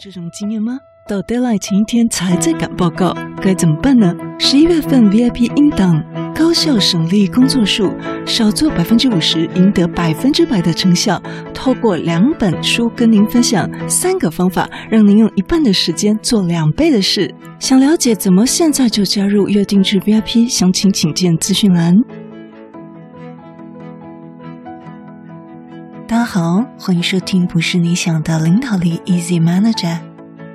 这种经验吗？到 deadline 前一天才在赶报告，该怎么办呢？十一月份 VIP 应档，高效省力工作术，少做百分之五十，赢得百分之百的成效。透过两本书跟您分享三个方法，让您用一半的时间做两倍的事。想了解怎么现在就加入月定制 VIP，详情请见资讯栏。好，欢迎收听不是你想的领导力 Easy Manager。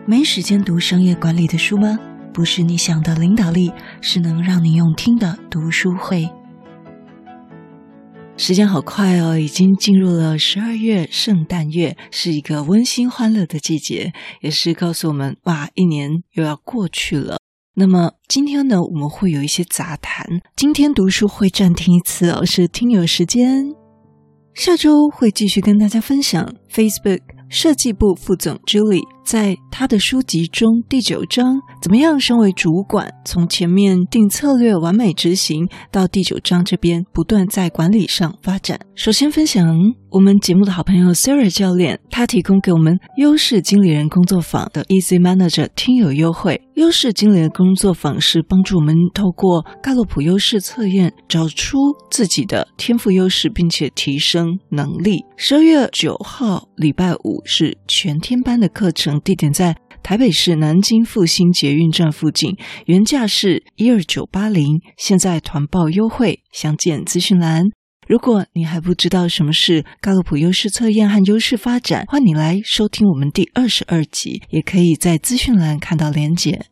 没时间读商业管理的书吗？不是你想的领导力，是能让你用听的读书会。时间好快哦，已经进入了十二月，圣诞月是一个温馨欢乐的季节，也是告诉我们哇，一年又要过去了。那么今天呢，我们会有一些杂谈。今天读书会暂停一次哦，是听友时间。下周会继续跟大家分享 Facebook 设计部副总 Julie 在他的书籍中第九章，怎么样身为主管，从前面定策略完美执行，到第九章这边不断在管理上发展。首先分享我们节目的好朋友 Sarah 教练，他提供给我们优势经理人工作坊的 Easy Manager 听友优惠。优势经理人工作坊是帮助我们透过盖洛普优势测验，找出自己的天赋优势，并且提升能力。十二月九号礼拜五是全天班的课程。地点在台北市南京复兴捷运站附近，原价是一二九八零，现在团报优惠，详见资讯栏。如果你还不知道什么是盖洛普优势测验和优势发展，欢迎你来收听我们第二十二集，也可以在资讯栏看到连结。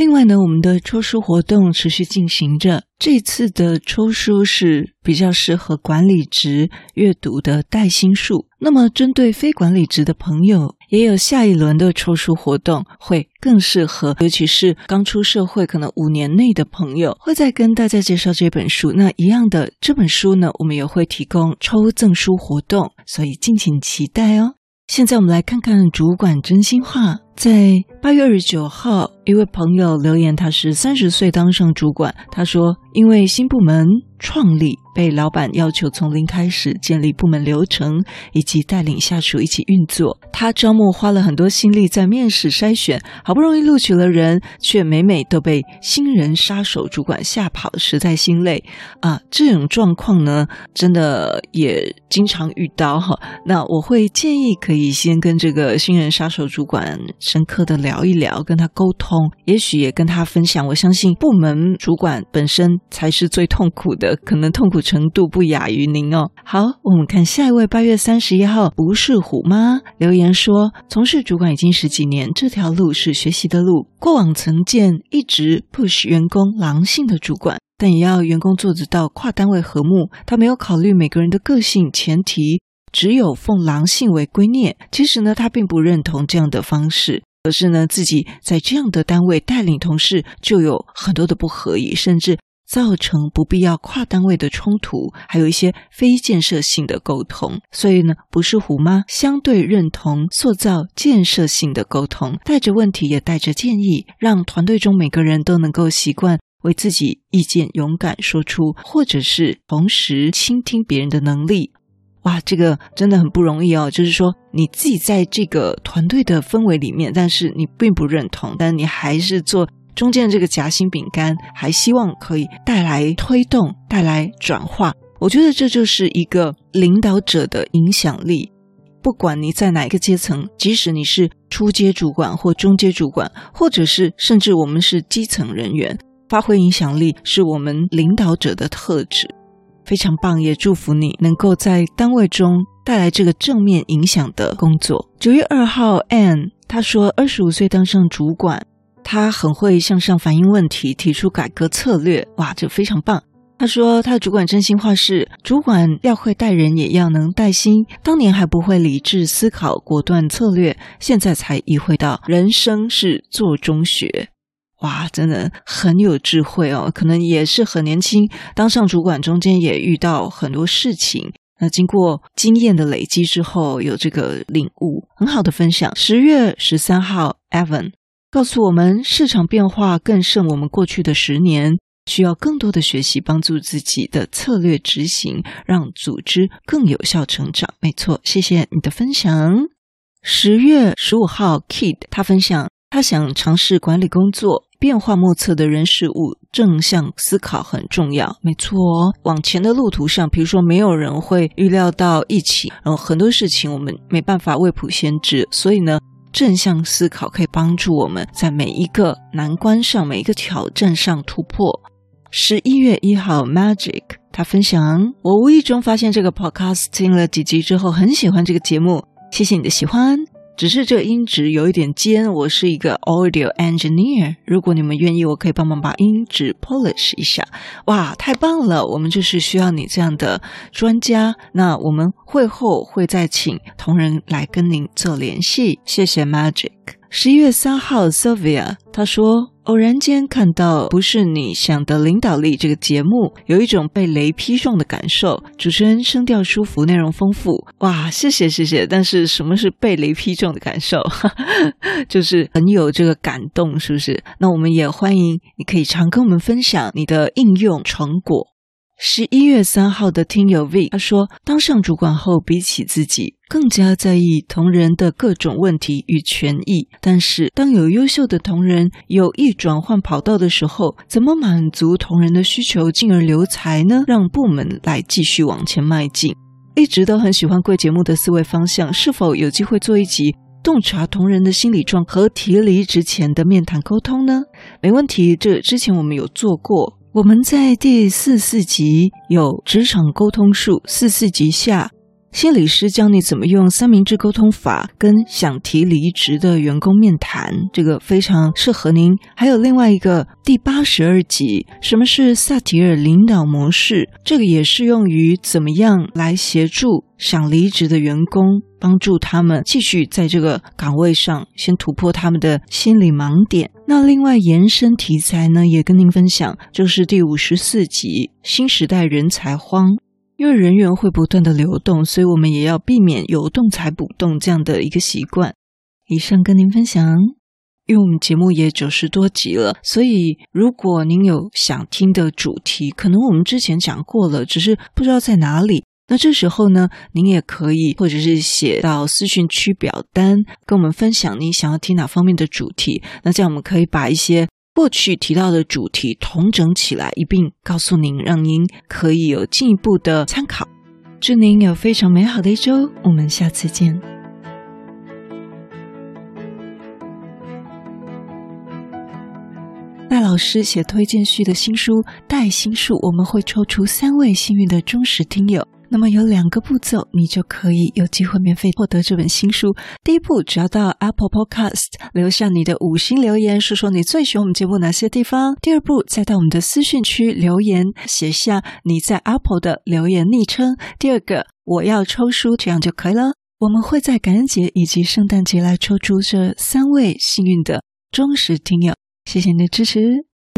另外呢，我们的抽书活动持续进行着。这次的抽书是比较适合管理职阅读的带薪术。那么，针对非管理职的朋友，也有下一轮的抽书活动，会更适合，尤其是刚出社会可能五年内的朋友。会再跟大家介绍这本书。那一样的这本书呢，我们也会提供抽赠书活动，所以敬请期待哦。现在我们来看看主管真心话。在八月二十九号，一位朋友留言，他是三十岁当上主管，他说因为新部门创立。被老板要求从零开始建立部门流程，以及带领下属一起运作。他招募花了很多心力在面试筛选，好不容易录取了人，却每每都被新人杀手主管吓跑，实在心累啊！这种状况呢，真的也经常遇到哈。那我会建议可以先跟这个新人杀手主管深刻的聊一聊，跟他沟通，也许也跟他分享。我相信部门主管本身才是最痛苦的，可能痛苦。程度不亚于您哦。好，我们看下一位，八月三十一号，不是虎妈留言说，从事主管已经十几年，这条路是学习的路。过往曾见一直 push 员工狼性的主管，但也要员工做得到跨单位和睦。他没有考虑每个人的个性，前提只有奉狼性为圭臬。其实呢，他并不认同这样的方式，可是呢，自己在这样的单位带领同事，就有很多的不合意，甚至。造成不必要跨单位的冲突，还有一些非建设性的沟通。所以呢，不是虎妈相对认同塑造建设性的沟通，带着问题也带着建议，让团队中每个人都能够习惯为自己意见勇敢说出，或者是同时倾听别人的能力。哇，这个真的很不容易哦。就是说，你自己在这个团队的氛围里面，但是你并不认同，但你还是做。中间的这个夹心饼干，还希望可以带来推动、带来转化。我觉得这就是一个领导者的影响力。不管你在哪一个阶层，即使你是初阶主管或中阶主管，或者是甚至我们是基层人员，发挥影响力是我们领导者的特质，非常棒。也祝福你能够在单位中带来这个正面影响的工作。九月二号，Anne 她说，二十五岁当上主管。他很会向上反映问题，提出改革策略，哇，这非常棒。他说他的主管真心话是：主管要会带人，也要能带心。当年还不会理智思考、果断策略，现在才意会到人生是做中学。哇，真的很有智慧哦。可能也是很年轻，当上主管中间也遇到很多事情。那经过经验的累积之后，有这个领悟，很好的分享。十月十三号，Evan。告诉我们，市场变化更胜我们过去的十年，需要更多的学习，帮助自己的策略执行，让组织更有效成长。没错，谢谢你的分享。十月十五号，Kid 他分享，他想尝试管理工作，变化莫测的人事物，正向思考很重要。没错哦，往前的路途上，比如说没有人会预料到疫情，然后很多事情我们没办法未卜先知，所以呢。正向思考可以帮助我们在每一个难关上、每一个挑战上突破。十一月一号，Magic 他分享，我无意中发现这个 podcast，听了几集之后很喜欢这个节目，谢谢你的喜欢。只是这音质有一点尖，我是一个 audio engineer。如果你们愿意，我可以帮忙把音质 polish 一下。哇，太棒了！我们就是需要你这样的专家。那我们会后会再请同仁来跟您做联系。谢谢 Magic。十一月三号，Sylvia 他说。偶然间看到不是你想的领导力这个节目，有一种被雷劈中的感受。主持人声调舒服，内容丰富。哇，谢谢谢谢。但是什么是被雷劈中的感受？就是很有这个感动，是不是？那我们也欢迎你可以常跟我们分享你的应用成果。十一月三号的听友 V 他说，当上主管后，比起自己更加在意同仁的各种问题与权益。但是，当有优秀的同仁有意转换跑道的时候，怎么满足同仁的需求，进而留才呢？让部门来继续往前迈进。一直都很喜欢贵节目的思维方向，是否有机会做一集洞察同仁的心理状和提离职前的面谈沟通呢？没问题，这之前我们有做过。我们在第四四集有职场沟通术，四四集下，心理师教你怎么用三明治沟通法跟想提离职的员工面谈，这个非常适合您。还有另外一个第八十二集，什么是萨提尔领导模式？这个也适用于怎么样来协助想离职的员工，帮助他们继续在这个岗位上先突破他们的心理盲点。那另外延伸题材呢，也跟您分享，就是第五十四集新时代人才荒。因为人员会不断的流动，所以我们也要避免有动才补动这样的一个习惯。以上跟您分享，因为我们节目也九十多集了，所以如果您有想听的主题，可能我们之前讲过了，只是不知道在哪里。那这时候呢，您也可以或者是写到私讯区表单，跟我们分享你想要听哪方面的主题。那这样我们可以把一些。过去提到的主题统整起来，一并告诉您，让您可以有进一步的参考。祝您有非常美好的一周，我们下次见。赖老师写推荐序的新书《带心术》，我们会抽出三位幸运的忠实听友。那么有两个步骤，你就可以有机会免费获得这本新书。第一步，只要到 Apple Podcast 留下你的五星留言，说说你最喜欢我们节目哪些地方。第二步，再到我们的私讯区留言，写下你在 Apple 的留言昵称。第二个，我要抽书，这样就可以了。我们会在感恩节以及圣诞节来抽出这三位幸运的忠实听友。谢谢你的支持。